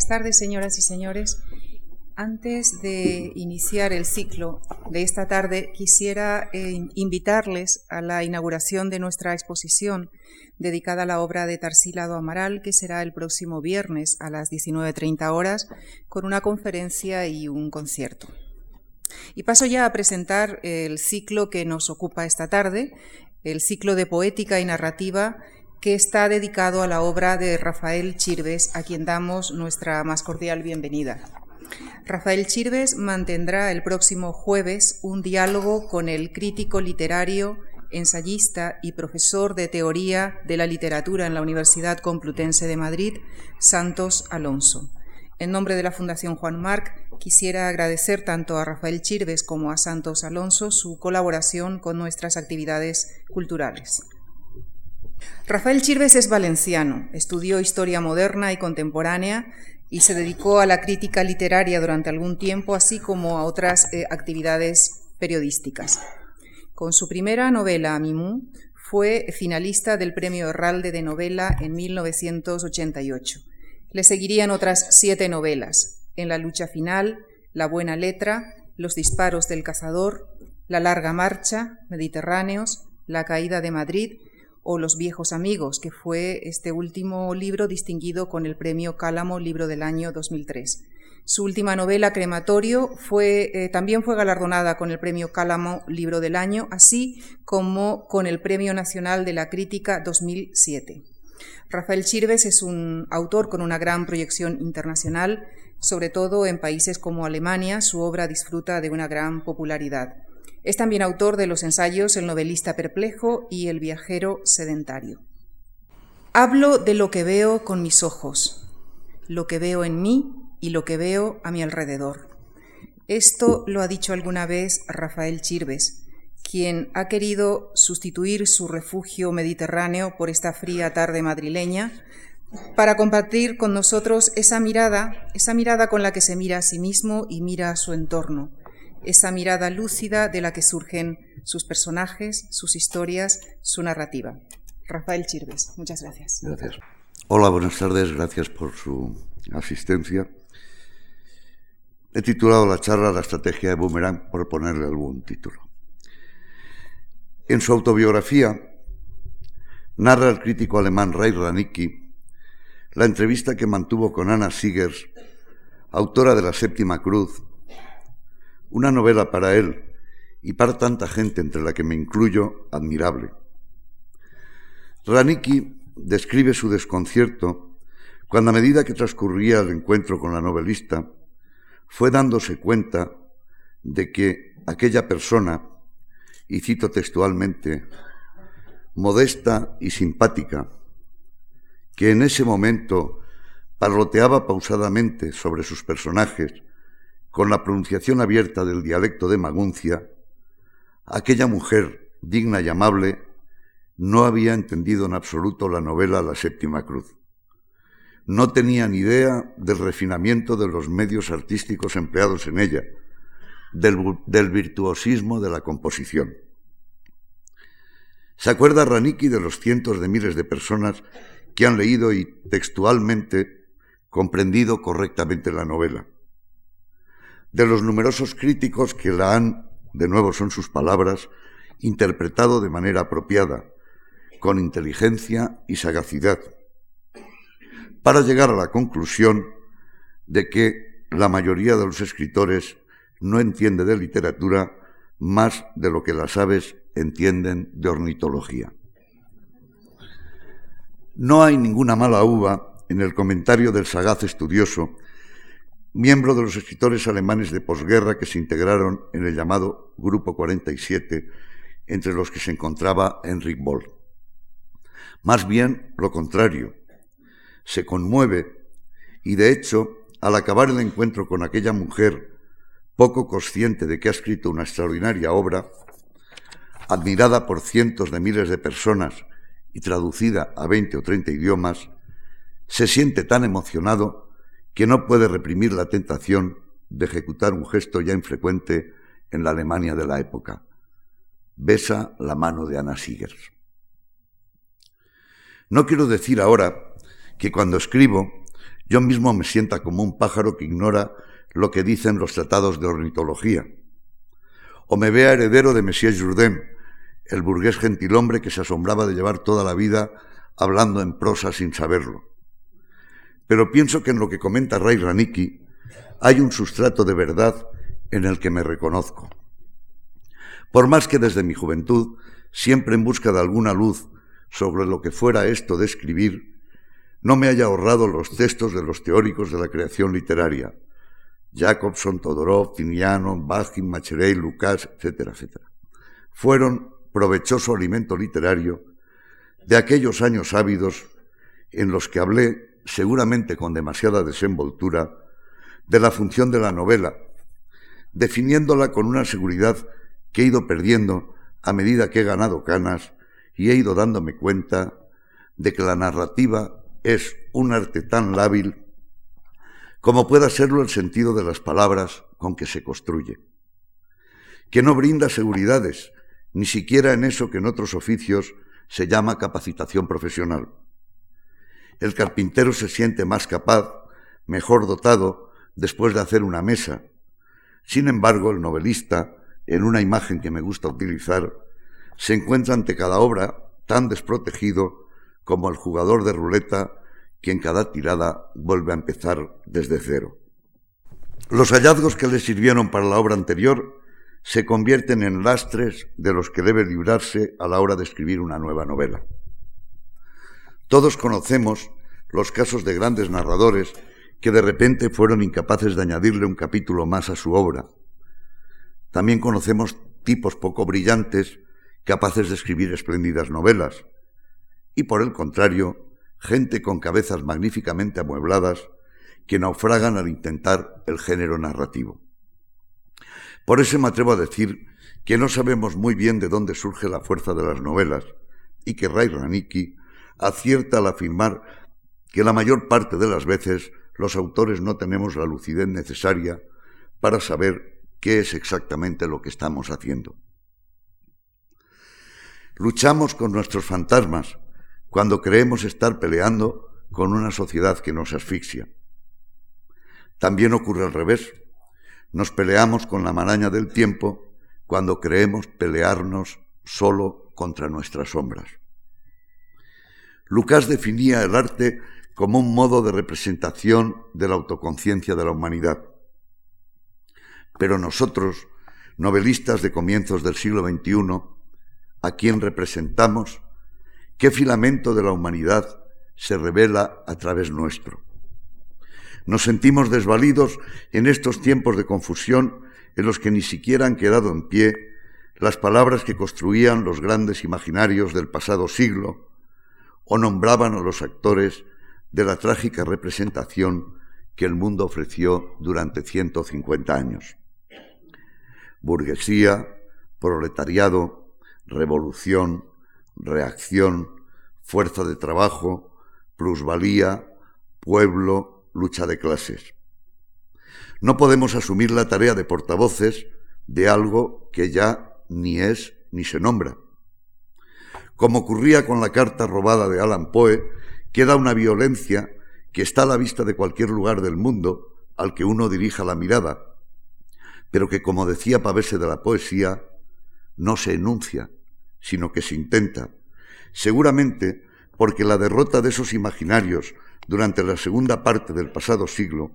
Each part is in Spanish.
Buenas tardes, señoras y señores. Antes de iniciar el ciclo de esta tarde, quisiera eh, invitarles a la inauguración de nuestra exposición dedicada a la obra de Tarsila Amaral, que será el próximo viernes a las 19.30 horas, con una conferencia y un concierto. Y paso ya a presentar el ciclo que nos ocupa esta tarde, el ciclo de poética y narrativa que está dedicado a la obra de Rafael Chirves, a quien damos nuestra más cordial bienvenida. Rafael Chirves mantendrá el próximo jueves un diálogo con el crítico literario, ensayista y profesor de teoría de la literatura en la Universidad Complutense de Madrid, Santos Alonso. En nombre de la Fundación Juan Marc, quisiera agradecer tanto a Rafael Chirves como a Santos Alonso su colaboración con nuestras actividades culturales. Rafael Chirves es valenciano, estudió historia moderna y contemporánea y se dedicó a la crítica literaria durante algún tiempo, así como a otras eh, actividades periodísticas. Con su primera novela, Mimú, fue finalista del Premio Herralde de Novela en 1988. Le seguirían otras siete novelas, En la lucha final, La buena letra, Los disparos del cazador, La larga marcha, Mediterráneos, La caída de Madrid o Los viejos amigos, que fue este último libro distinguido con el premio Cálamo Libro del año 2003. Su última novela, Crematorio, fue, eh, también fue galardonada con el premio Cálamo Libro del año, así como con el Premio Nacional de la Crítica 2007. Rafael Chirves es un autor con una gran proyección internacional, sobre todo en países como Alemania. Su obra disfruta de una gran popularidad. Es también autor de los ensayos El novelista perplejo y El viajero sedentario. Hablo de lo que veo con mis ojos, lo que veo en mí y lo que veo a mi alrededor. Esto lo ha dicho alguna vez Rafael Chirves, quien ha querido sustituir su refugio mediterráneo por esta fría tarde madrileña para compartir con nosotros esa mirada, esa mirada con la que se mira a sí mismo y mira a su entorno, esa mirada lúcida de la que surgen sus personajes, sus historias, su narrativa. Rafael Chirves, muchas gracias. Gracias. Hola, buenas tardes, gracias por su asistencia. He titulado la charla La estrategia de Boomerang por ponerle algún título. En su autobiografía narra el crítico alemán Ray Ranicki la entrevista que mantuvo con Anna Siegers, autora de La Séptima Cruz, una novela para él y para tanta gente entre la que me incluyo admirable. Ranicki describe su desconcierto cuando a medida que transcurría el encuentro con la novelista, fue dándose cuenta de que aquella persona, y cito textualmente, modesta y simpática, que en ese momento parloteaba pausadamente sobre sus personajes con la pronunciación abierta del dialecto de Maguncia, aquella mujer digna y amable no había entendido en absoluto la novela La Séptima Cruz. No tenía ni idea del refinamiento de los medios artísticos empleados en ella, del, virtuosismo de la composición. ¿Se acuerda Raniki de los cientos de miles de personas que han leído y textualmente comprendido correctamente la novela? De los numerosos críticos que la han, de nuevo son sus palabras, interpretado de manera apropiada, con inteligencia y sagacidad, para llegar a la conclusión de que la mayoría de los escritores no entiende de literatura más de lo que las aves entienden de ornitología. No hay ninguna mala uva en el comentario del sagaz estudioso miembro de los escritores alemanes de posguerra que se integraron en el llamado Grupo 47, entre los que se encontraba Enric Boll. Más bien lo contrario, se conmueve y de hecho, al acabar el encuentro con aquella mujer, poco consciente de que ha escrito una extraordinaria obra, admirada por cientos de miles de personas y traducida a 20 o 30 idiomas, se siente tan emocionado que no puede reprimir la tentación de ejecutar un gesto ya infrecuente en la Alemania de la época. Besa la mano de Anna Siegers. No quiero decir ahora que cuando escribo yo mismo me sienta como un pájaro que ignora lo que dicen los tratados de ornitología, o me vea heredero de Messier Jourdain, el burgués gentilhombre que se asombraba de llevar toda la vida hablando en prosa sin saberlo. Pero pienso que en lo que comenta Ray Raniki hay un sustrato de verdad en el que me reconozco. Por más que desde mi juventud, siempre en busca de alguna luz sobre lo que fuera esto de escribir, no me haya ahorrado los textos de los teóricos de la creación literaria, Jacobson, Todorov, Tiniano, Bachin, Macherey, Lucas, etcétera, etcétera. Fueron provechoso alimento literario de aquellos años ávidos en los que hablé, seguramente con demasiada desenvoltura, de la función de la novela, definiéndola con una seguridad que he ido perdiendo a medida que he ganado canas y he ido dándome cuenta de que la narrativa es un arte tan lábil como pueda serlo el sentido de las palabras con que se construye, que no brinda seguridades, ni siquiera en eso que en otros oficios se llama capacitación profesional. El carpintero se siente más capaz, mejor dotado, después de hacer una mesa. Sin embargo, el novelista, en una imagen que me gusta utilizar, se encuentra ante cada obra tan desprotegido como el jugador de ruleta que en cada tirada vuelve a empezar desde cero. Los hallazgos que le sirvieron para la obra anterior se convierten en lastres de los que debe librarse a la hora de escribir una nueva novela. Todos conocemos los casos de grandes narradores que de repente fueron incapaces de añadirle un capítulo más a su obra. También conocemos tipos poco brillantes capaces de escribir espléndidas novelas, y por el contrario, gente con cabezas magníficamente amuebladas que naufragan al intentar el género narrativo. Por eso me atrevo a decir que no sabemos muy bien de dónde surge la fuerza de las novelas y que Ray Raniki acierta al afirmar que la mayor parte de las veces los autores no tenemos la lucidez necesaria para saber qué es exactamente lo que estamos haciendo. Luchamos con nuestros fantasmas cuando creemos estar peleando con una sociedad que nos asfixia. También ocurre al revés. Nos peleamos con la maraña del tiempo cuando creemos pelearnos solo contra nuestras sombras. Lucas definía el arte como un modo de representación de la autoconciencia de la humanidad. Pero nosotros, novelistas de comienzos del siglo XXI, a quien representamos, ¿Qué filamento de la humanidad se revela a través nuestro? Nos sentimos desvalidos en estos tiempos de confusión en los que ni siquiera han quedado en pie las palabras que construían los grandes imaginarios del pasado siglo o nombraban a los actores de la trágica representación que el mundo ofreció durante 150 años. Burguesía, proletariado, revolución, reacción, fuerza de trabajo, plusvalía, pueblo, lucha de clases. No podemos asumir la tarea de portavoces de algo que ya ni es ni se nombra. Como ocurría con la carta robada de Alan Poe, queda una violencia que está a la vista de cualquier lugar del mundo al que uno dirija la mirada, pero que, como decía Pavese de la poesía, no se enuncia, sino que se intenta, seguramente porque la derrota de esos imaginarios durante la segunda parte del pasado siglo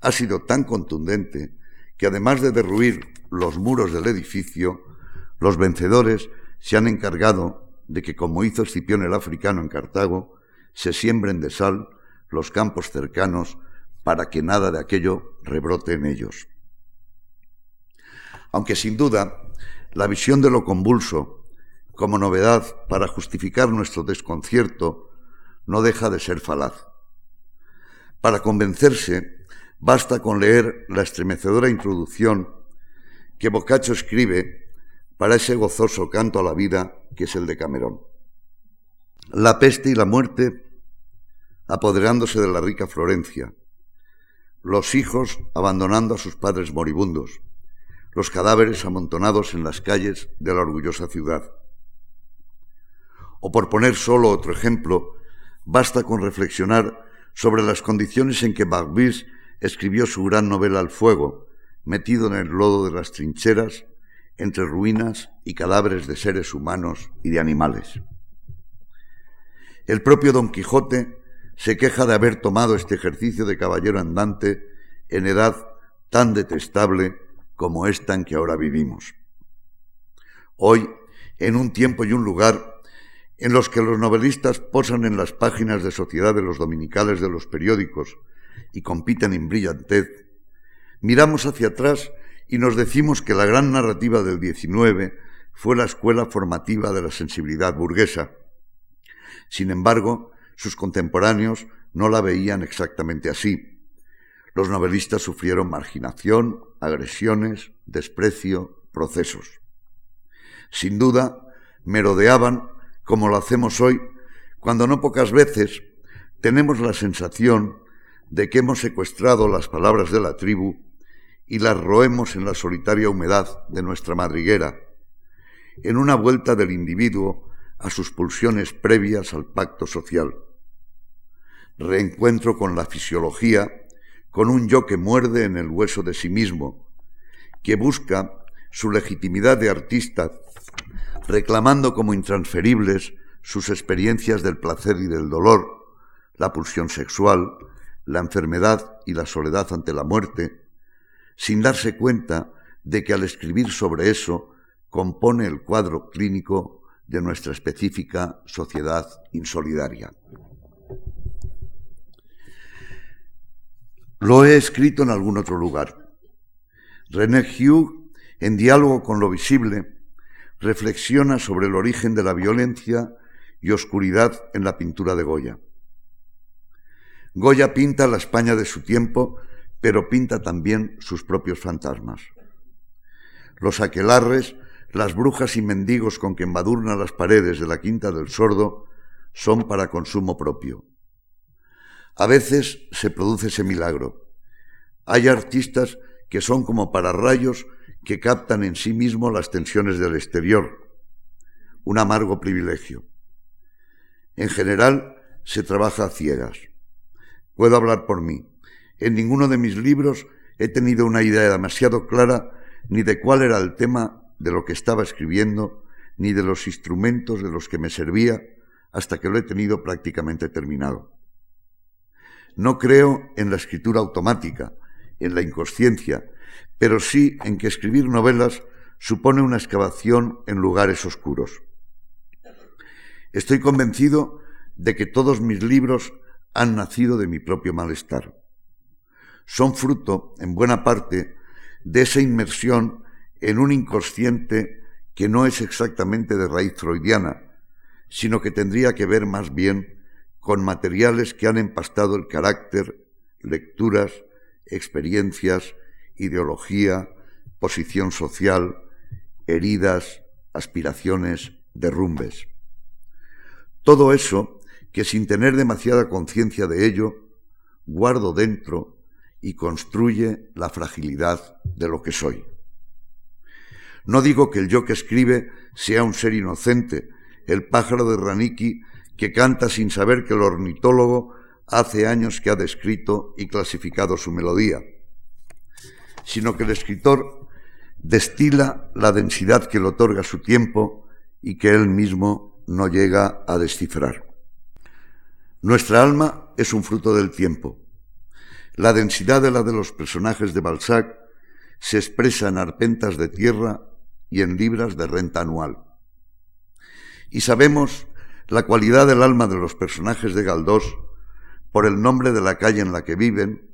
ha sido tan contundente que además de derruir los muros del edificio, los vencedores se han encargado de que, como hizo Escipión el africano en Cartago, se siembren de sal los campos cercanos para que nada de aquello rebrote en ellos. Aunque sin duda la visión de lo convulso como novedad para justificar nuestro desconcierto no deja de ser falaz. Para convencerse, basta con leer la estremecedora introducción que Boccaccio escribe para ese gozoso canto a la vida que es el de Camerón. La peste y la muerte apoderándose de la rica Florencia, los hijos abandonando a sus padres moribundos, los cadáveres amontonados en las calles de la orgullosa ciudad. O por poner solo otro ejemplo, basta con reflexionar sobre las condiciones en que Barbies escribió su gran novela Al fuego, metido en el lodo de las trincheras, entre ruinas y cadáveres de seres humanos y de animales. El propio Don Quijote se queja de haber tomado este ejercicio de caballero andante en edad tan detestable como esta en que ahora vivimos. Hoy, en un tiempo y un lugar en los que los novelistas posan en las páginas de sociedad de los dominicales de los periódicos y compiten en brillantez, miramos hacia atrás y nos decimos que la gran narrativa del XIX fue la escuela formativa de la sensibilidad burguesa. Sin embargo, sus contemporáneos no la veían exactamente así. Los novelistas sufrieron marginación, agresiones, desprecio, procesos. Sin duda, merodeaban como lo hacemos hoy, cuando no pocas veces tenemos la sensación de que hemos secuestrado las palabras de la tribu y las roemos en la solitaria humedad de nuestra madriguera, en una vuelta del individuo a sus pulsiones previas al pacto social. Reencuentro con la fisiología, con un yo que muerde en el hueso de sí mismo, que busca su legitimidad de artista reclamando como intransferibles sus experiencias del placer y del dolor, la pulsión sexual, la enfermedad y la soledad ante la muerte, sin darse cuenta de que al escribir sobre eso compone el cuadro clínico de nuestra específica sociedad insolidaria. Lo he escrito en algún otro lugar. René Hugh, en diálogo con lo visible, reflexiona sobre el origen de la violencia y oscuridad en la pintura de Goya. Goya pinta la España de su tiempo, pero pinta también sus propios fantasmas. Los aquelarres, las brujas y mendigos con que embadurna las paredes de la Quinta del Sordo son para consumo propio. A veces se produce ese milagro. Hay artistas que son como para rayos que captan en sí mismo las tensiones del exterior, un amargo privilegio. En general, se trabaja a ciegas. Puedo hablar por mí. En ninguno de mis libros he tenido una idea demasiado clara ni de cuál era el tema de lo que estaba escribiendo, ni de los instrumentos de los que me servía, hasta que lo he tenido prácticamente terminado. No creo en la escritura automática, en la inconsciencia, pero sí en que escribir novelas supone una excavación en lugares oscuros. Estoy convencido de que todos mis libros han nacido de mi propio malestar. Son fruto, en buena parte, de esa inmersión en un inconsciente que no es exactamente de raíz freudiana, sino que tendría que ver más bien con materiales que han empastado el carácter, lecturas, experiencias ideología, posición social, heridas, aspiraciones, derrumbes. Todo eso que sin tener demasiada conciencia de ello, guardo dentro y construye la fragilidad de lo que soy. No digo que el yo que escribe sea un ser inocente, el pájaro de Raniki que canta sin saber que el ornitólogo hace años que ha descrito y clasificado su melodía sino que el escritor destila la densidad que le otorga su tiempo y que él mismo no llega a descifrar. Nuestra alma es un fruto del tiempo. La densidad de la de los personajes de Balzac se expresa en arpentas de tierra y en libras de renta anual. Y sabemos la cualidad del alma de los personajes de Galdós por el nombre de la calle en la que viven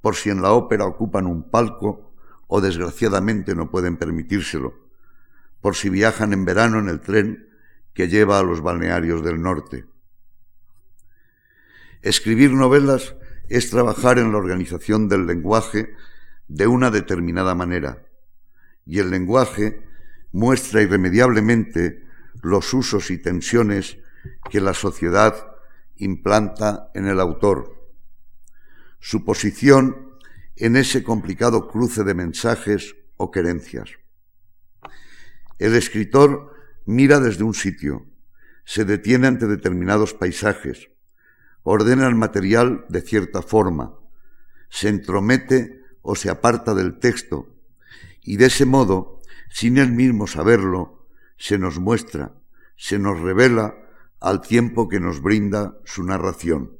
por si en la ópera ocupan un palco o desgraciadamente no pueden permitírselo, por si viajan en verano en el tren que lleva a los balnearios del norte. Escribir novelas es trabajar en la organización del lenguaje de una determinada manera, y el lenguaje muestra irremediablemente los usos y tensiones que la sociedad implanta en el autor su posición en ese complicado cruce de mensajes o querencias. El escritor mira desde un sitio, se detiene ante determinados paisajes, ordena el material de cierta forma, se entromete o se aparta del texto, y de ese modo, sin él mismo saberlo, se nos muestra, se nos revela al tiempo que nos brinda su narración.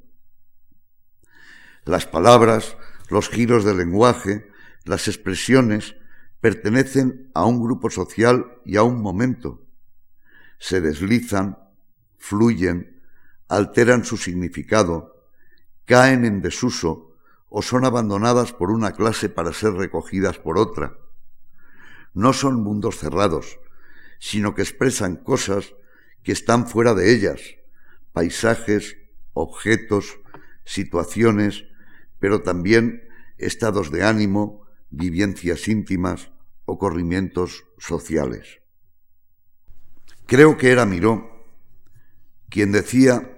Las palabras, los giros del lenguaje, las expresiones pertenecen a un grupo social y a un momento. Se deslizan, fluyen, alteran su significado, caen en desuso o son abandonadas por una clase para ser recogidas por otra. No son mundos cerrados, sino que expresan cosas que están fuera de ellas, paisajes, objetos, situaciones, pero también estados de ánimo, vivencias íntimas o corrimientos sociales. Creo que era Miró quien decía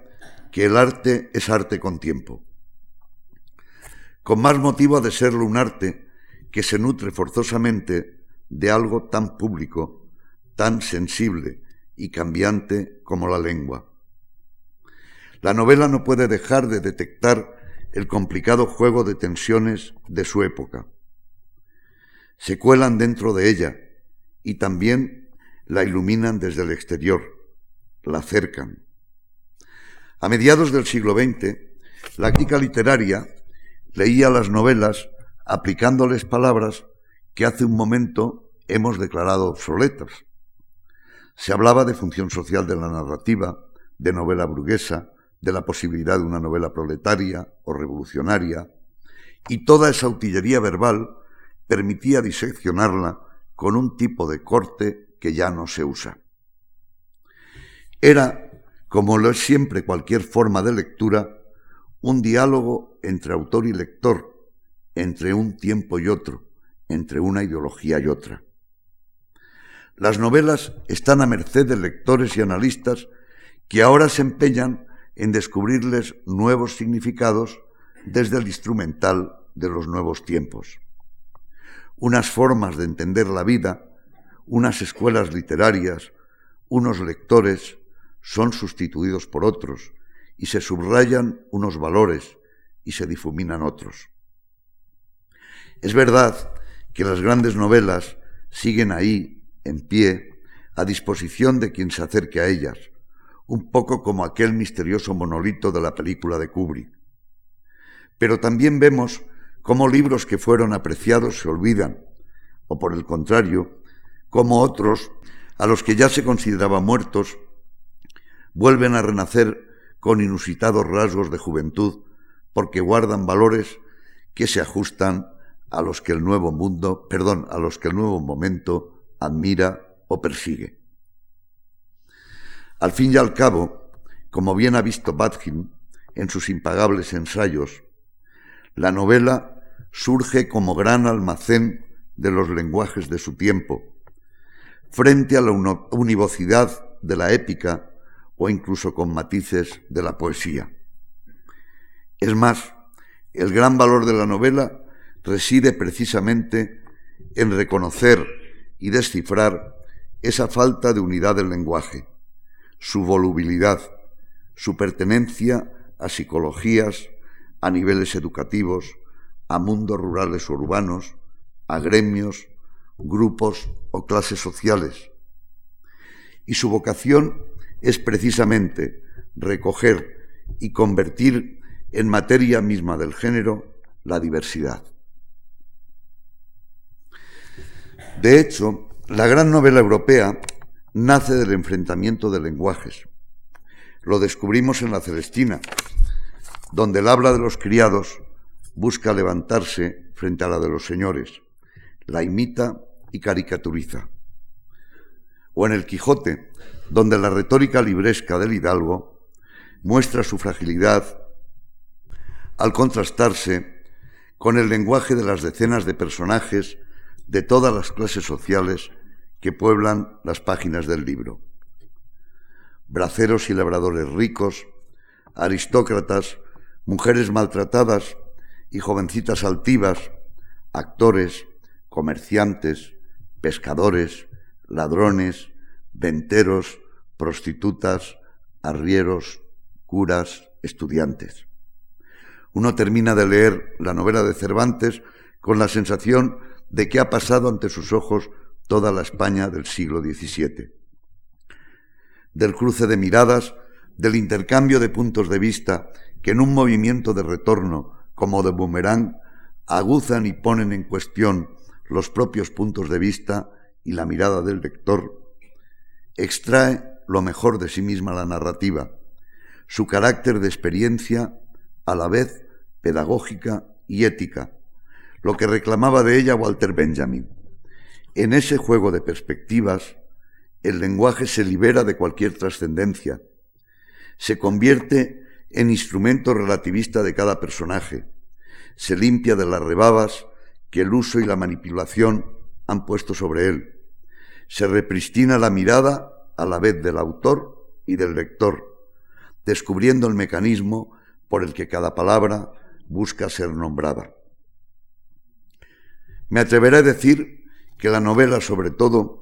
que el arte es arte con tiempo. Con más motivo de serlo un arte que se nutre forzosamente de algo tan público, tan sensible y cambiante como la lengua. La novela no puede dejar de detectar el complicado juego de tensiones de su época. Se cuelan dentro de ella y también la iluminan desde el exterior, la acercan. A mediados del siglo XX, la crítica literaria leía las novelas aplicándoles palabras que hace un momento hemos declarado obsoletas. Se hablaba de función social de la narrativa, de novela burguesa, de la posibilidad de una novela proletaria o revolucionaria, y toda esa utillería verbal permitía diseccionarla con un tipo de corte que ya no se usa. Era, como lo es siempre cualquier forma de lectura, un diálogo entre autor y lector, entre un tiempo y otro, entre una ideología y otra. Las novelas están a merced de lectores y analistas que ahora se empeñan en descubrirles nuevos significados desde el instrumental de los nuevos tiempos. Unas formas de entender la vida, unas escuelas literarias, unos lectores son sustituidos por otros y se subrayan unos valores y se difuminan otros. Es verdad que las grandes novelas siguen ahí, en pie, a disposición de quien se acerque a ellas, un poco como aquel misterioso monolito de la película de Kubrick. Pero también vemos cómo libros que fueron apreciados se olvidan, o por el contrario, cómo otros, a los que ya se consideraba muertos, vuelven a renacer con inusitados rasgos de juventud, porque guardan valores que se ajustan a los que el nuevo mundo, perdón, a los que el nuevo momento admira o persigue. Al fin y al cabo, como bien ha visto Badkin en sus impagables ensayos, la novela surge como gran almacén de los lenguajes de su tiempo, frente a la univocidad de la épica o incluso con matices de la poesía. Es más, el gran valor de la novela reside precisamente en reconocer y descifrar esa falta de unidad del lenguaje, su volubilidad, su pertenencia a psicologías, a niveles educativos, a mundos rurales o urbanos, a gremios, grupos o clases sociales. Y su vocación es precisamente recoger y convertir en materia misma del género la diversidad. De hecho, la gran novela europea nace del enfrentamiento de lenguajes. Lo descubrimos en la Celestina, donde el habla de los criados busca levantarse frente a la de los señores, la imita y caricaturiza. O en el Quijote, donde la retórica libresca del hidalgo muestra su fragilidad al contrastarse con el lenguaje de las decenas de personajes de todas las clases sociales que pueblan las páginas del libro. Braceros y labradores ricos, aristócratas, mujeres maltratadas y jovencitas altivas, actores, comerciantes, pescadores, ladrones, venteros, prostitutas, arrieros, curas, estudiantes. Uno termina de leer la novela de Cervantes con la sensación de que ha pasado ante sus ojos toda la España del siglo XVII. Del cruce de miradas, del intercambio de puntos de vista que en un movimiento de retorno como de boomerang aguzan y ponen en cuestión los propios puntos de vista y la mirada del lector, extrae lo mejor de sí misma la narrativa, su carácter de experiencia a la vez pedagógica y ética, lo que reclamaba de ella Walter Benjamin. En ese juego de perspectivas, el lenguaje se libera de cualquier trascendencia, se convierte en instrumento relativista de cada personaje, se limpia de las rebabas que el uso y la manipulación han puesto sobre él, se repristina la mirada a la vez del autor y del lector, descubriendo el mecanismo por el que cada palabra busca ser nombrada. Me atreveré a decir que la novela, sobre todo,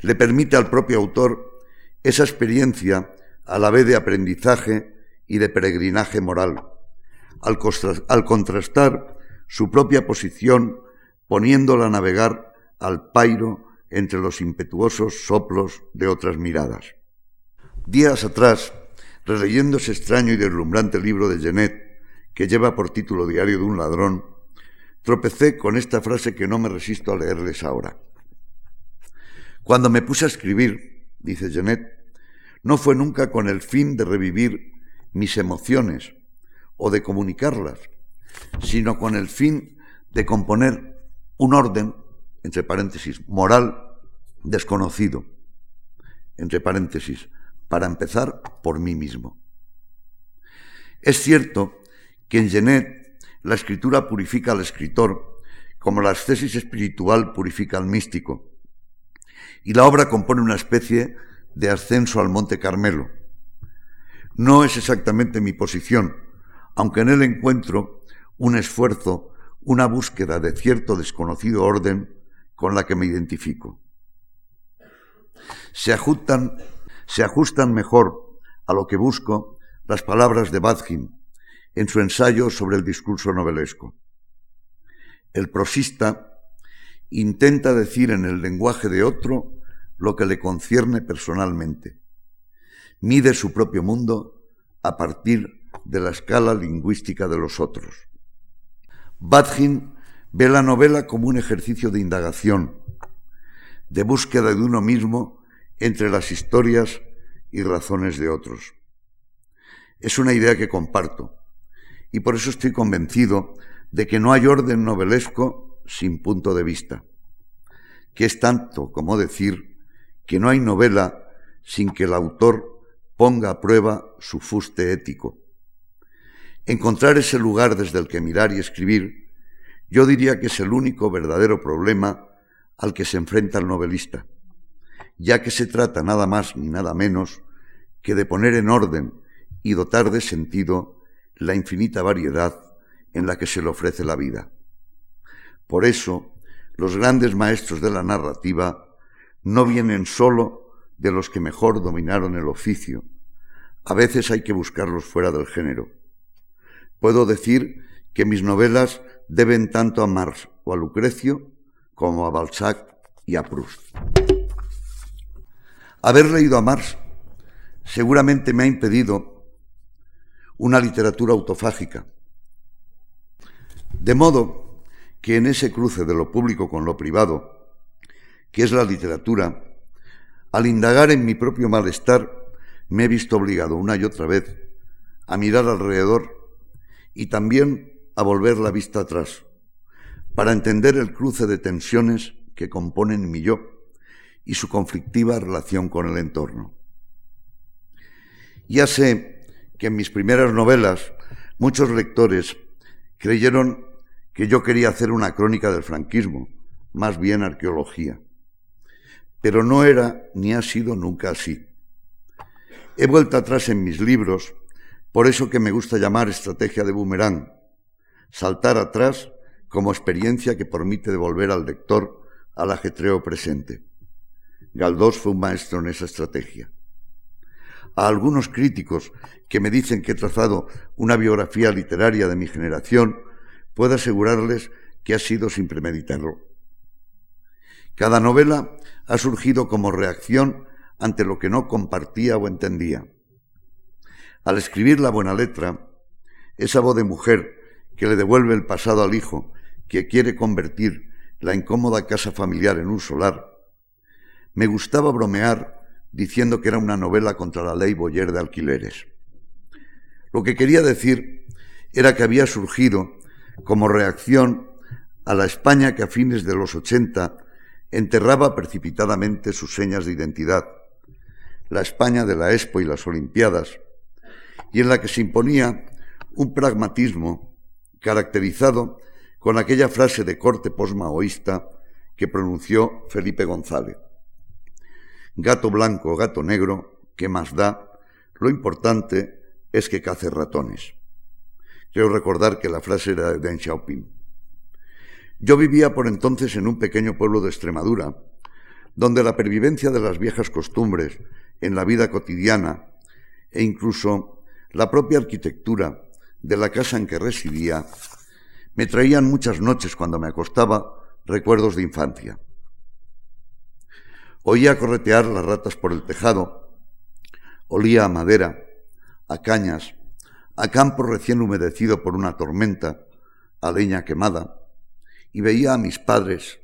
le permite al propio autor esa experiencia a la vez de aprendizaje y de peregrinaje moral, al, contrastar su propia posición poniéndola a navegar al pairo entre los impetuosos soplos de otras miradas. Días atrás, releyendo ese extraño y deslumbrante libro de Genet, que lleva por título Diario de un ladrón, tropecé con esta frase que no me resisto a leerles ahora. Cuando me puse a escribir, dice Genet, no fue nunca con el fin de revivir mis emociones o de comunicarlas, sino con el fin de componer un orden, entre paréntesis, moral desconocido, entre paréntesis, para empezar por mí mismo. Es cierto que en Genet la escritura purifica al escritor, como la ascesis espiritual purifica al místico, y la obra compone una especie de ascenso al Monte Carmelo. No es exactamente mi posición, aunque en él encuentro un esfuerzo, una búsqueda de cierto desconocido orden con la que me identifico. Se ajustan, se ajustan mejor a lo que busco las palabras de Badgin en su ensayo sobre el discurso novelesco. El prosista intenta decir en el lenguaje de otro lo que le concierne personalmente. Mide su propio mundo a partir de la escala lingüística de los otros. Badgin ve la novela como un ejercicio de indagación, de búsqueda de uno mismo entre las historias y razones de otros. Es una idea que comparto y por eso estoy convencido de que no hay orden novelesco sin punto de vista, que es tanto como decir que no hay novela sin que el autor ponga a prueba su fuste ético. Encontrar ese lugar desde el que mirar y escribir, yo diría que es el único verdadero problema al que se enfrenta el novelista, ya que se trata nada más ni nada menos que de poner en orden y dotar de sentido la infinita variedad en la que se le ofrece la vida. Por eso, los grandes maestros de la narrativa no vienen solo de los que mejor dominaron el oficio. A veces hay que buscarlos fuera del género. Puedo decir que mis novelas deben tanto a Marx o a Lucrecio como a Balzac y a Proust. Haber leído a Marx seguramente me ha impedido una literatura autofágica. De modo que en ese cruce de lo público con lo privado, que es la literatura, al indagar en mi propio malestar, me he visto obligado una y otra vez a mirar alrededor y también a volver la vista atrás, para entender el cruce de tensiones que componen mi yo y su conflictiva relación con el entorno. Ya sé que en mis primeras novelas muchos lectores creyeron que yo quería hacer una crónica del franquismo, más bien arqueología pero no era ni ha sido nunca así. He vuelto atrás en mis libros, por eso que me gusta llamar estrategia de boomerang, saltar atrás como experiencia que permite devolver al lector al ajetreo presente. Galdós fue un maestro en esa estrategia. a algunos críticos que me dicen que he trazado una biografía literaria de mi generación, puedo asegurarles que ha sido sin premeditarlo. Cada novela ha surgido como reacción ante lo que no compartía o entendía. Al escribir la buena letra, esa voz de mujer que le devuelve el pasado al hijo, que quiere convertir la incómoda casa familiar en un solar, me gustaba bromear diciendo que era una novela contra la ley Boyer de alquileres. Lo que quería decir era que había surgido como reacción a la España que a fines de los 80 enterraba precipitadamente sus señas de identidad, la España de la Expo y las Olimpiadas, y en la que se imponía un pragmatismo caracterizado con aquella frase de corte posmaoísta que pronunció Felipe González. Gato blanco, gato negro, ¿qué más da? Lo importante es que cace ratones. Quiero recordar que la frase era de Deng Xiaoping. Yo vivía por entonces en un pequeño pueblo de Extremadura, donde la pervivencia de las viejas costumbres en la vida cotidiana e incluso la propia arquitectura de la casa en que residía me traían muchas noches cuando me acostaba recuerdos de infancia. Oía corretear las ratas por el tejado, olía a madera, a cañas, a campo recién humedecido por una tormenta, a leña quemada, y veía a mis padres,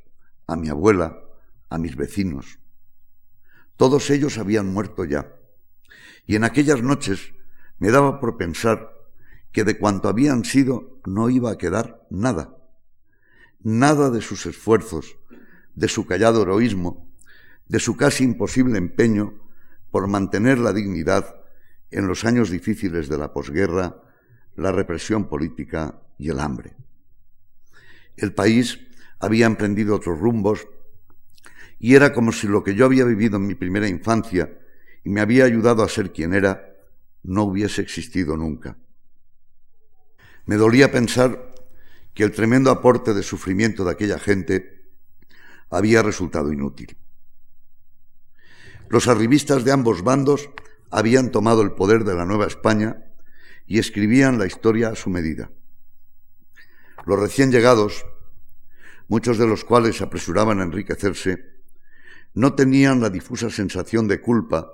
a mi abuela, a mis vecinos. Todos ellos habían muerto ya, y en aquellas noches me daba por pensar que de cuanto habían sido no iba a quedar nada, nada de sus esfuerzos, de su callado heroísmo, de su casi imposible empeño por mantener la dignidad en los años difíciles de la posguerra, la represión política y el hambre. El país había emprendido otros rumbos y era como si lo que yo había vivido en mi primera infancia y me había ayudado a ser quien era, no hubiese existido nunca. Me dolía pensar que el tremendo aporte de sufrimiento de aquella gente había resultado inútil. Los arribistas de ambos bandos habían tomado el poder de la Nueva España y escribían la historia a su medida. Los recién llegados, muchos de los cuales apresuraban a enriquecerse, no tenían la difusa sensación de culpa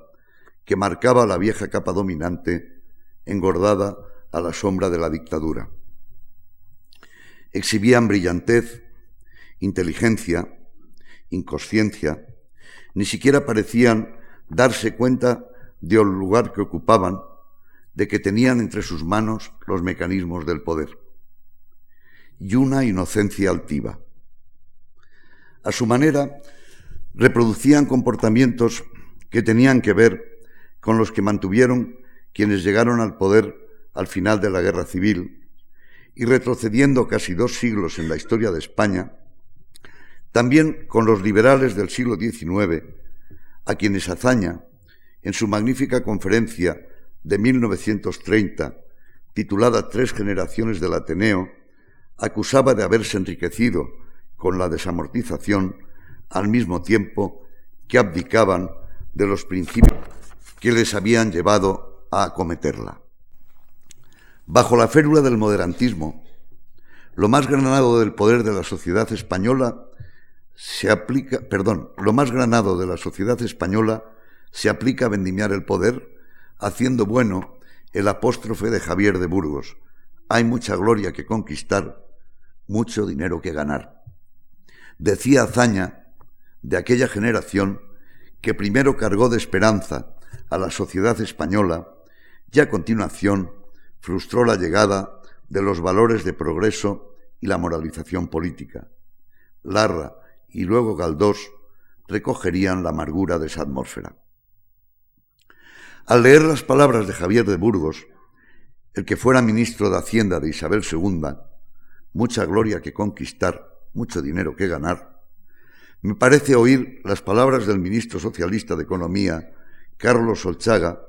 que marcaba la vieja capa dominante, engordada a la sombra de la dictadura. Exhibían brillantez, inteligencia, inconsciencia, ni siquiera parecían darse cuenta del lugar que ocupaban, de que tenían entre sus manos los mecanismos del poder. Y una inocencia altiva. A su manera, reproducían comportamientos que tenían que ver con los que mantuvieron quienes llegaron al poder al final de la Guerra Civil y retrocediendo casi dos siglos en la historia de España, también con los liberales del siglo XIX, a quienes Azaña, en su magnífica conferencia de 1930, titulada Tres generaciones del Ateneo, acusaba de haberse enriquecido con la desamortización al mismo tiempo que abdicaban de los principios que les habían llevado a acometerla. Bajo la férula del moderantismo, lo más granado del poder de la sociedad española se aplica, perdón, lo más granado de la sociedad española se aplica a vendimiar el poder, haciendo bueno el apóstrofe de Javier de Burgos. Hay mucha gloria que conquistar, mucho dinero que ganar. Decía Azaña, de aquella generación, que primero cargó de esperanza a la sociedad española y a continuación frustró la llegada de los valores de progreso y la moralización política. Larra, y luego Galdós recogerían la amargura de esa atmósfera. Al leer las palabras de Javier de Burgos, el que fuera ministro de Hacienda de Isabel II, mucha gloria que conquistar, mucho dinero que ganar, me parece oír las palabras del ministro socialista de Economía, Carlos Solchaga,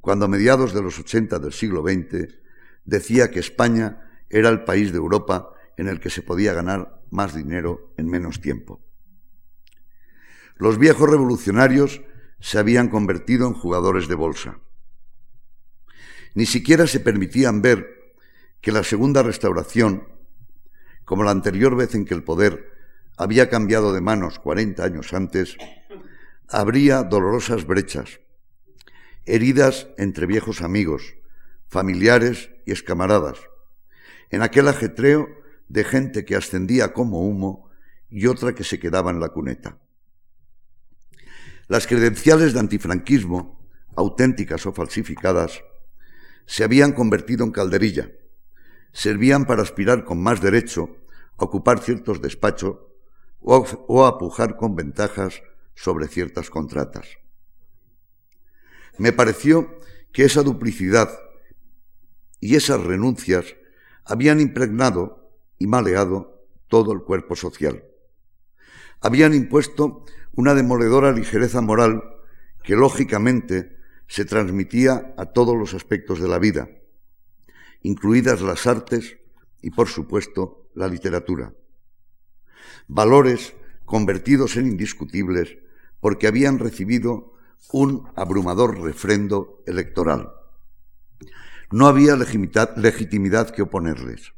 cuando a mediados de los 80 del siglo XX decía que España era el país de Europa en el que se podía ganar más dinero en menos tiempo. Los viejos revolucionarios se habían convertido en jugadores de bolsa. Ni siquiera se permitían ver que la segunda restauración, como la anterior vez en que el poder había cambiado de manos 40 años antes, habría dolorosas brechas, heridas entre viejos amigos, familiares y escamaradas, en aquel ajetreo de gente que ascendía como humo y otra que se quedaba en la cuneta. Las credenciales de antifranquismo, auténticas o falsificadas, se habían convertido en calderilla, servían para aspirar con más derecho a ocupar ciertos despachos o, a pujar con ventajas sobre ciertas contratas. Me pareció que esa duplicidad y esas renuncias habían impregnado y maleado todo el cuerpo social. Habían impuesto una demoledora ligereza moral que lógicamente se transmitía a todos los aspectos de la vida, incluidas las artes y, por supuesto, la literatura. Valores convertidos en indiscutibles porque habían recibido un abrumador refrendo electoral. No había legitimidad que oponerles.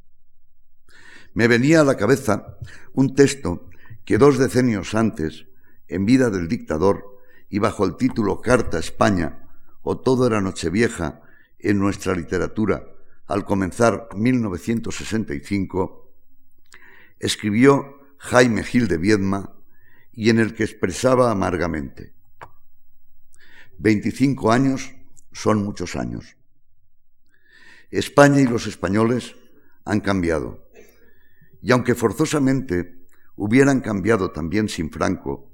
Me venía a la cabeza un texto que dos decenios antes, en vida del dictador y bajo el título Carta España o Todo era Nochevieja en nuestra literatura al comenzar 1965, escribió Jaime Gil de Viedma y en el que expresaba amargamente, 25 años son muchos años. España y los españoles han cambiado. Y aunque forzosamente hubieran cambiado también sin Franco,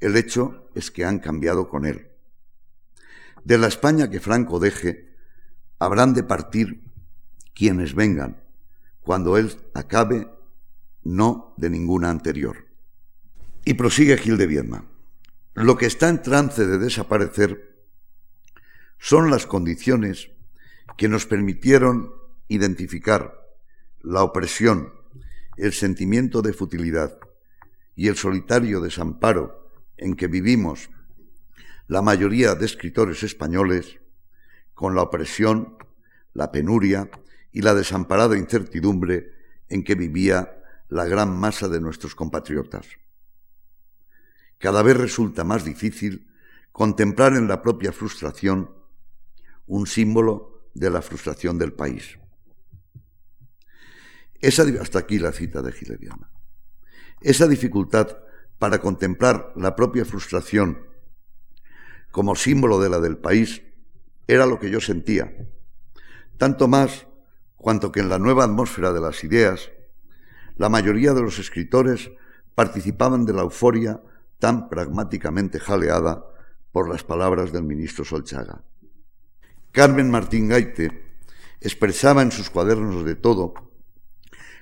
el hecho es que han cambiado con él. De la España que Franco deje, habrán de partir quienes vengan, cuando él acabe, no de ninguna anterior. Y prosigue Gil de Viedma. Lo que está en trance de desaparecer son las condiciones que nos permitieron identificar la opresión, el sentimiento de futilidad y el solitario desamparo en que vivimos la mayoría de escritores españoles con la opresión, la penuria y la desamparada incertidumbre en que vivía la gran masa de nuestros compatriotas. Cada vez resulta más difícil contemplar en la propia frustración un símbolo de la frustración del país. Esa, hasta aquí la cita de Gileriana. Esa dificultad para contemplar la propia frustración como símbolo de la del país era lo que yo sentía, tanto más cuanto que en la nueva atmósfera de las ideas, la mayoría de los escritores participaban de la euforia tan pragmáticamente jaleada por las palabras del ministro Solchaga. Carmen Martín Gaite expresaba en sus cuadernos de todo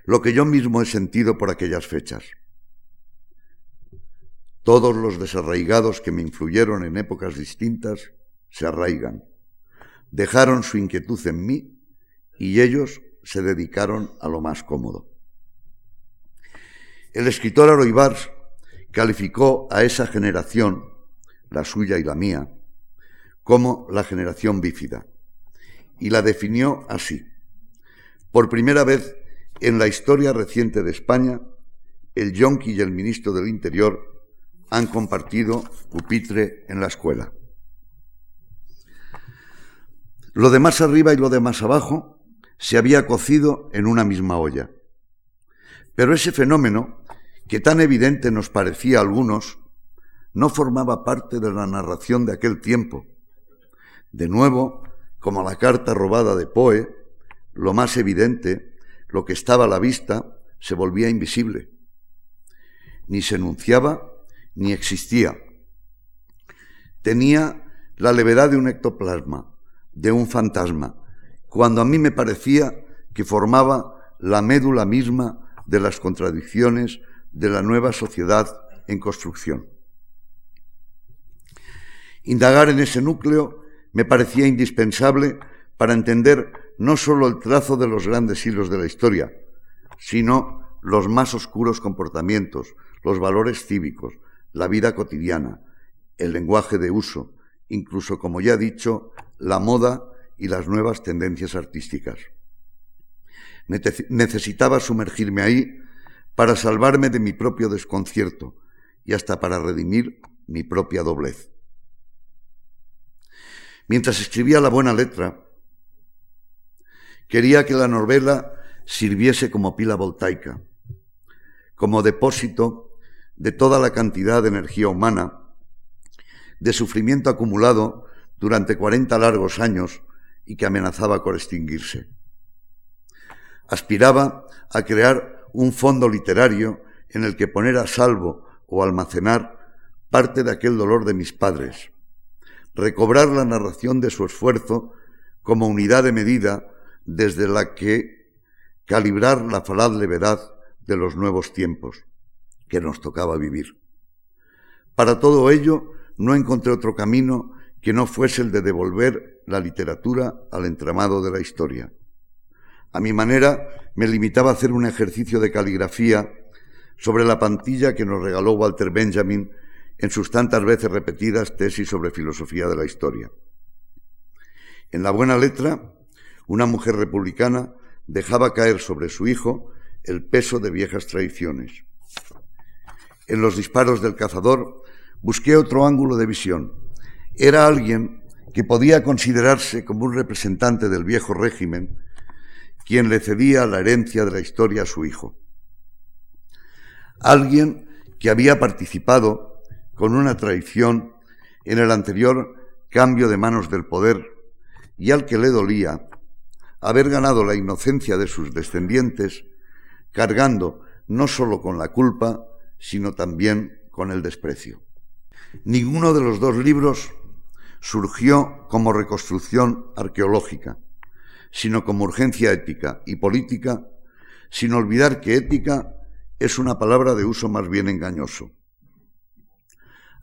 lo que yo mismo he sentido por aquellas fechas. Todos los desarraigados que me influyeron en épocas distintas se arraigan, dejaron su inquietud en mí y ellos se dedicaron a lo más cómodo. El escritor Aroibars calificó a esa generación, la suya y la mía, como la generación bífida, y la definió así. Por primera vez en la historia reciente de España, el yonqui y el ministro del Interior han compartido pupitre en la escuela. Lo de más arriba y lo de más abajo se había cocido en una misma olla. Pero ese fenómeno que tan evidente nos parecía a algunos, no formaba parte de la narración de aquel tiempo. De nuevo, como la carta robada de Poe, lo más evidente, lo que estaba a la vista, se volvía invisible. Ni se enunciaba, ni existía. Tenía la levedad de un ectoplasma, de un fantasma, cuando a mí me parecía que formaba la médula misma de las contradicciones de la nueva sociedad en construcción. Indagar en ese núcleo me parecía indispensable para entender no sólo el trazo de los grandes hilos de la historia, sino los más oscuros comportamientos, los valores cívicos, la vida cotidiana, el lenguaje de uso, incluso, como ya he dicho, la moda y las nuevas tendencias artísticas. Necesitaba sumergirme ahí para salvarme de mi propio desconcierto y hasta para redimir mi propia doblez. Mientras escribía la buena letra, quería que la novela sirviese como pila voltaica, como depósito de toda la cantidad de energía humana, de sufrimiento acumulado durante cuarenta largos años y que amenazaba con extinguirse. Aspiraba a crear un fondo literario en el que poner a salvo o almacenar parte de aquel dolor de mis padres, recobrar la narración de su esfuerzo como unidad de medida desde la que calibrar la falaz levedad de los nuevos tiempos que nos tocaba vivir. Para todo ello no encontré otro camino que no fuese el de devolver la literatura al entramado de la historia. A mi manera me limitaba a hacer un ejercicio de caligrafía sobre la pantilla que nos regaló Walter Benjamin en sus tantas veces repetidas tesis sobre filosofía de la historia. En la buena letra, una mujer republicana dejaba caer sobre su hijo el peso de viejas tradiciones. En los disparos del cazador busqué otro ángulo de visión. Era alguien que podía considerarse como un representante del viejo régimen, quien le cedía la herencia de la historia a su hijo. Alguien que había participado con una traición en el anterior cambio de manos del poder y al que le dolía haber ganado la inocencia de sus descendientes, cargando no sólo con la culpa, sino también con el desprecio. Ninguno de los dos libros surgió como reconstrucción arqueológica, sino como urgencia ética y política, sin olvidar que ética es una palabra de uso más bien engañoso.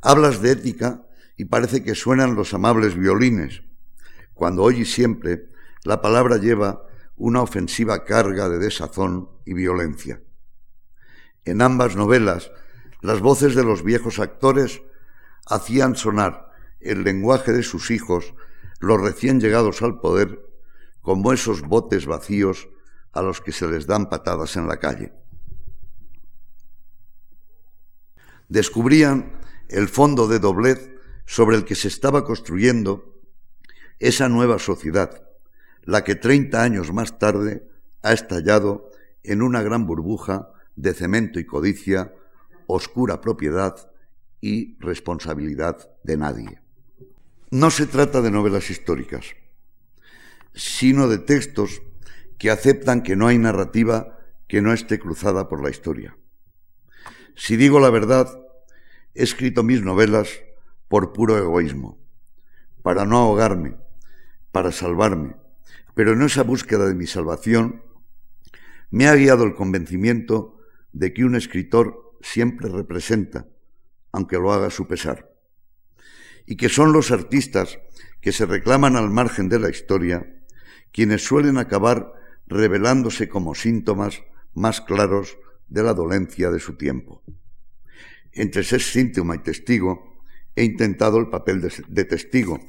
Hablas de ética y parece que suenan los amables violines, cuando hoy y siempre la palabra lleva una ofensiva carga de desazón y violencia. En ambas novelas, las voces de los viejos actores hacían sonar el lenguaje de sus hijos, los recién llegados al poder, como esos botes vacíos a los que se les dan patadas en la calle. Descubrían el fondo de doblez sobre el que se estaba construyendo esa nueva sociedad, la que treinta años más tarde ha estallado en una gran burbuja de cemento y codicia, oscura propiedad y responsabilidad de nadie. No se trata de novelas históricas, sino de textos que aceptan que no hay narrativa que no esté cruzada por la historia. Si digo la verdad, he escrito mis novelas por puro egoísmo, para no ahogarme, para salvarme, pero en esa búsqueda de mi salvación me ha guiado el convencimiento de que un escritor siempre representa, aunque lo haga a su pesar, y que son los artistas que se reclaman al margen de la historia quienes suelen acabar revelándose como síntomas más claros de la dolencia de su tiempo. Entre ser síntoma y testigo, he intentado el papel de, de testigo,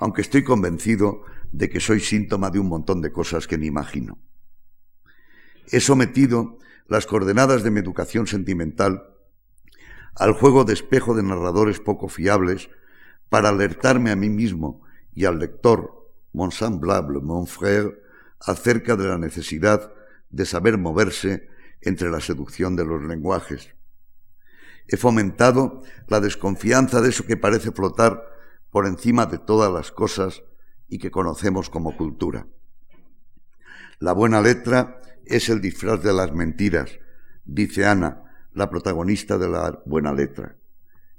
aunque estoy convencido de que soy síntoma de un montón de cosas que ni imagino. He sometido las coordenadas de mi educación sentimental al juego de espejo de narradores poco fiables para alertarme a mí mismo y al lector, mon semblable, mon frère, acerca de la necesidad de saber moverse entre la seducción de los lenguajes. He fomentado la desconfianza de eso que parece flotar por encima de todas las cosas y que conocemos como cultura. La buena letra es el disfraz de las mentiras, dice Ana, la protagonista de la buena letra.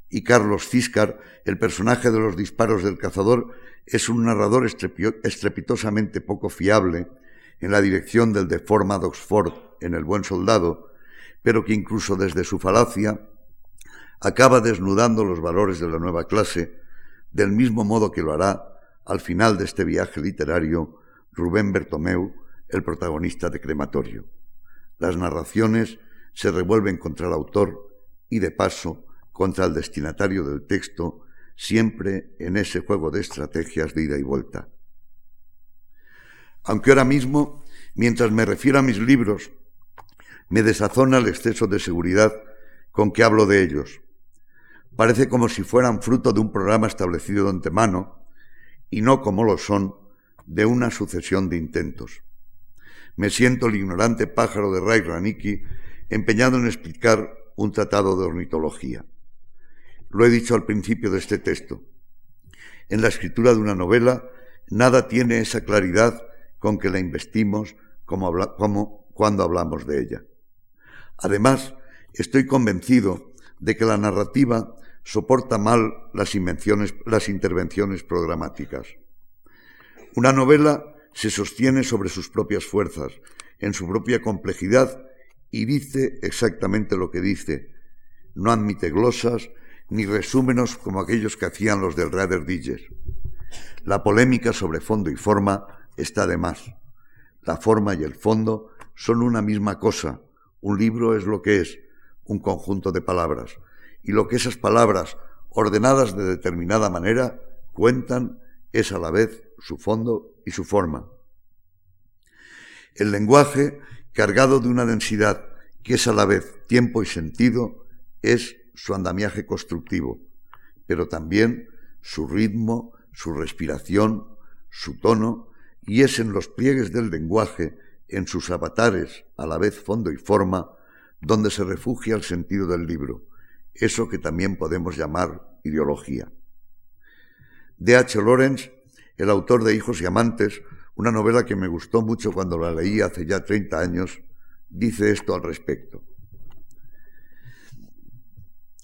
Y Carlos Ciscar, el personaje de los disparos del cazador, es un narrador estrepitosamente poco fiable en la dirección del deformado Oxford en El buen soldado, pero que incluso desde su falacia acaba desnudando los valores de la nueva clase, del mismo modo que lo hará al final de este viaje literario Rubén Bertomeu, el protagonista de Crematorio. Las narraciones se revuelven contra el autor y, de paso, contra el destinatario del texto, siempre en ese juego de estrategias de ida y vuelta. aunque ahora mismo, mientras me refiero a mis libros, me desazona el exceso de seguridad con que hablo de ellos. Parece como si fueran fruto de un programa establecido de antemano y no como lo son de una sucesión de intentos. Me siento el ignorante pájaro de Ray Raniki empeñado en explicar un tratado de ornitología. Lo he dicho al principio de este texto. En la escritura de una novela, nada tiene esa claridad con que la investimos como cuando hablamos de ella. Además, estoy convencido de que la narrativa soporta mal las, las intervenciones programáticas. Una novela se sostiene sobre sus propias fuerzas, en su propia complejidad, y dice exactamente lo que dice. No admite glosas ni resúmenos como aquellos que hacían los del Rader Digest. La polémica sobre fondo y forma está de más. La forma y el fondo son una misma cosa. Un libro es lo que es, un conjunto de palabras. Y lo que esas palabras, ordenadas de determinada manera, cuentan es a la vez su fondo y su forma. El lenguaje, cargado de una densidad que es a la vez tiempo y sentido, es su andamiaje constructivo, pero también su ritmo, su respiración, su tono, y es en los pliegues del lenguaje, en sus avatares, a la vez fondo y forma, donde se refugia el sentido del libro, eso que también podemos llamar ideología. D. H. Lawrence, el autor de Hijos y Amantes, una novela que me gustó mucho cuando la leí hace ya 30 años, dice esto al respecto.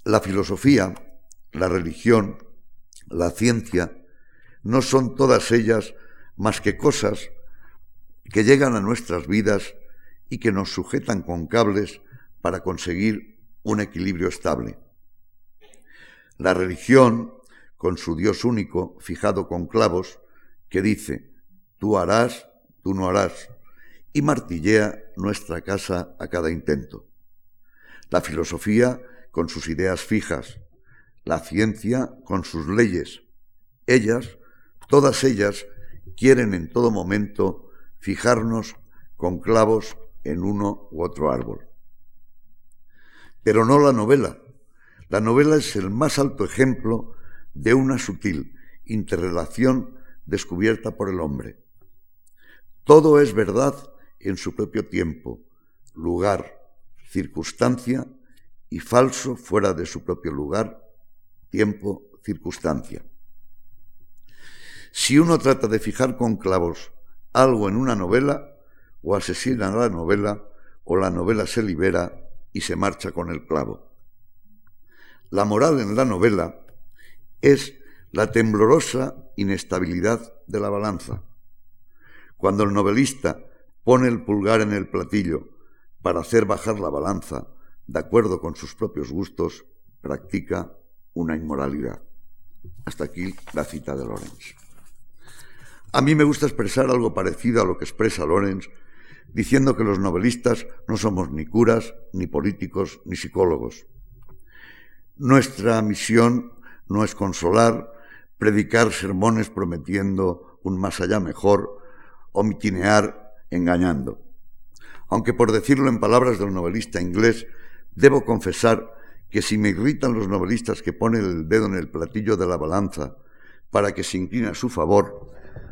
La filosofía, la religión, la ciencia, no son todas ellas más que cosas que llegan a nuestras vidas y que nos sujetan con cables para conseguir un equilibrio estable. La religión, con su Dios único, fijado con clavos, que dice, tú harás, tú no harás, y martillea nuestra casa a cada intento. La filosofía con sus ideas fijas, la ciencia con sus leyes. Ellas, todas ellas, quieren en todo momento fijarnos con clavos en uno u otro árbol. Pero no la novela. La novela es el más alto ejemplo de una sutil interrelación descubierta por el hombre. Todo es verdad en su propio tiempo, lugar, circunstancia y falso fuera de su propio lugar, tiempo, circunstancia. Si uno trata de fijar con clavos algo en una novela, o asesinan a la novela, o la novela se libera y se marcha con el clavo. La moral en la novela es la temblorosa inestabilidad de la balanza. Cuando el novelista pone el pulgar en el platillo para hacer bajar la balanza de acuerdo con sus propios gustos, practica una inmoralidad. Hasta aquí la cita de Lorenz. A mí me gusta expresar algo parecido a lo que expresa Lorenz, diciendo que los novelistas no somos ni curas, ni políticos, ni psicólogos. Nuestra misión no es consolar, predicar sermones prometiendo un más allá mejor o mitinear engañando. Aunque por decirlo en palabras del novelista inglés, debo confesar que si me irritan los novelistas que ponen el dedo en el platillo de la balanza para que se incline a su favor,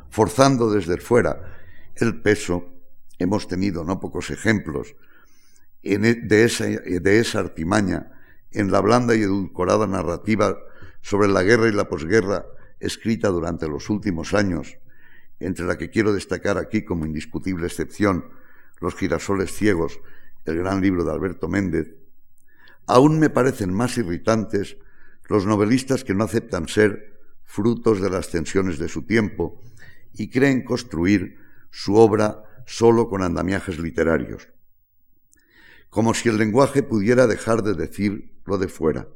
forzando desde fuera el peso, hemos tenido no pocos ejemplos e, de esa, de esa artimaña en la blanda y edulcorada narrativa sobre la guerra y la posguerra escrita durante los últimos años, entre la que quiero destacar aquí como indiscutible excepción Los girasoles ciegos, el gran libro de Alberto Méndez, aún me parecen más irritantes los novelistas que no aceptan ser frutos de las tensiones de su tiempo y creen construir su obra solo con andamiajes literarios, como si el lenguaje pudiera dejar de decir lo de fuera.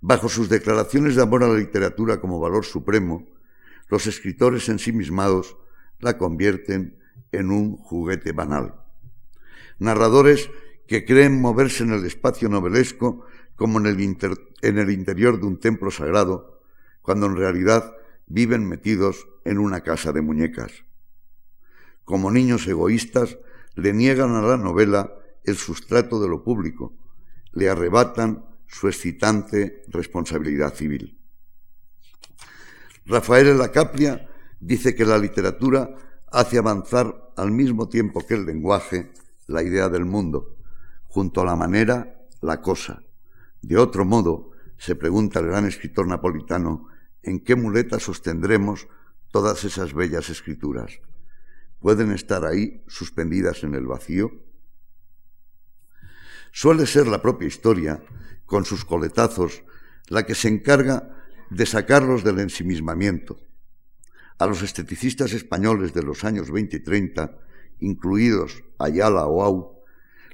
Bajo sus declaraciones de amor a la literatura como valor supremo, los escritores ensimismados la convierten en un juguete banal. Narradores que creen moverse en el espacio novelesco como en el, en el interior de un templo sagrado, cuando en realidad viven metidos en una casa de muñecas. Como niños egoístas, le niegan a la novela el sustrato de lo público, le arrebatan su excitante responsabilidad civil. Rafael la Capria dice que la literatura hace avanzar al mismo tiempo que el lenguaje la idea del mundo, junto a la manera, la cosa. De otro modo, se pregunta el gran escritor napolitano, ¿en qué muleta sostendremos todas esas bellas escrituras? ¿Pueden estar ahí suspendidas en el vacío? Suele ser la propia historia, con sus coletazos, la que se encarga de sacarlos del ensimismamiento. A los esteticistas españoles de los años 20 y 30, incluidos Ayala o Au,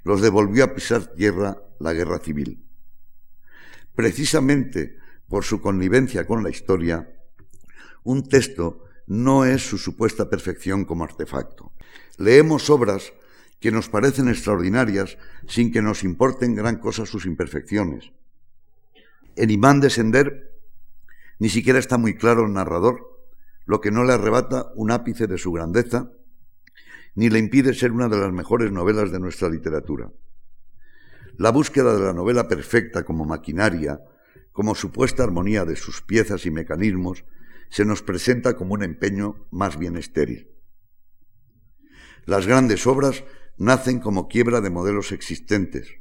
los devolvió a pisar tierra la guerra civil. Precisamente por su connivencia con la historia, un texto no es su supuesta perfección como artefacto. Leemos obras que nos parecen extraordinarias sin que nos importen gran cosa sus imperfecciones. En Imán de Sender ni siquiera está muy claro el narrador, lo que no le arrebata un ápice de su grandeza, ni le impide ser una de las mejores novelas de nuestra literatura. La búsqueda de la novela perfecta como maquinaria, como supuesta armonía de sus piezas y mecanismos, se nos presenta como un empeño más bien estéril. Las grandes obras nacen como quiebra de modelos existentes,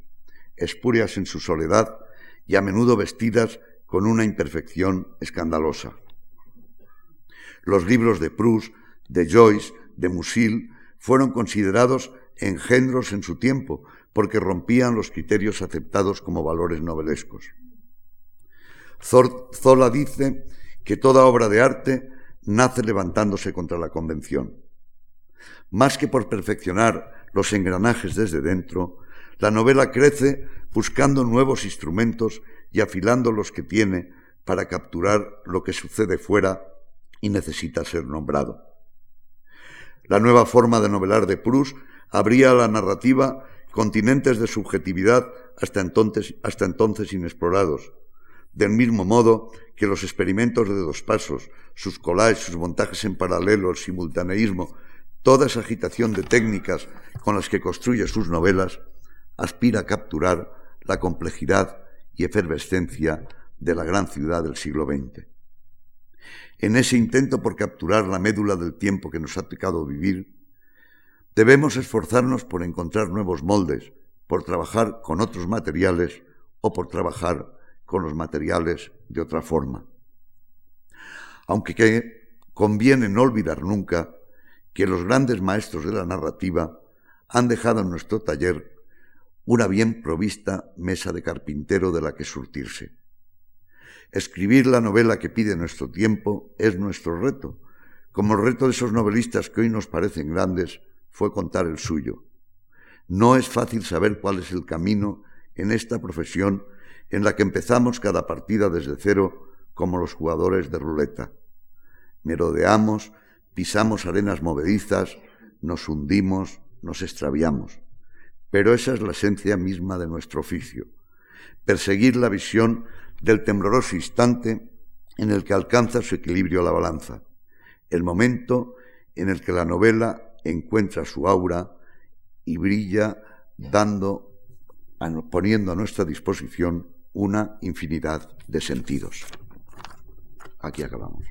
espurias en su soledad y a menudo vestidas con una imperfección escandalosa. Los libros de Proust, de Joyce, de Musil fueron considerados engendros en su tiempo porque rompían los criterios aceptados como valores novelescos. Zola dice que toda obra de arte nace levantándose contra la convención. Más que por perfeccionar los engranajes desde dentro, la novela crece buscando nuevos instrumentos y afilando los que tiene para capturar lo que sucede fuera y necesita ser nombrado. La nueva forma de novelar de Proust abría a la narrativa continentes de subjetividad hasta entonces, hasta entonces inexplorados, del mismo modo que los experimentos de dos pasos, sus collages, sus montajes en paralelo, el simultaneísmo, toda esa agitación de técnicas con las que construye sus novelas, aspira a capturar la complejidad y efervescencia de la gran ciudad del siglo XX. En ese intento por capturar la médula del tiempo que nos ha tocado vivir, debemos esforzarnos por encontrar nuevos moldes, por trabajar con otros materiales o por trabajar con los materiales de otra forma. Aunque que conviene no olvidar nunca que los grandes maestros de la narrativa han dejado en nuestro taller una bien provista mesa de carpintero de la que surtirse. Escribir la novela que pide nuestro tiempo es nuestro reto, como el reto de esos novelistas que hoy nos parecen grandes fue contar el suyo. No es fácil saber cuál es el camino en esta profesión en la que empezamos cada partida desde cero como los jugadores de ruleta. Merodeamos, pisamos arenas movedizas, nos hundimos, nos extraviamos. Pero esa es la esencia misma de nuestro oficio, perseguir la visión del tembloroso instante en el que alcanza su equilibrio la balanza, el momento en el que la novela encuentra su aura y brilla dando, poniendo a nuestra disposición una infinidad de sentidos. Aquí acabamos.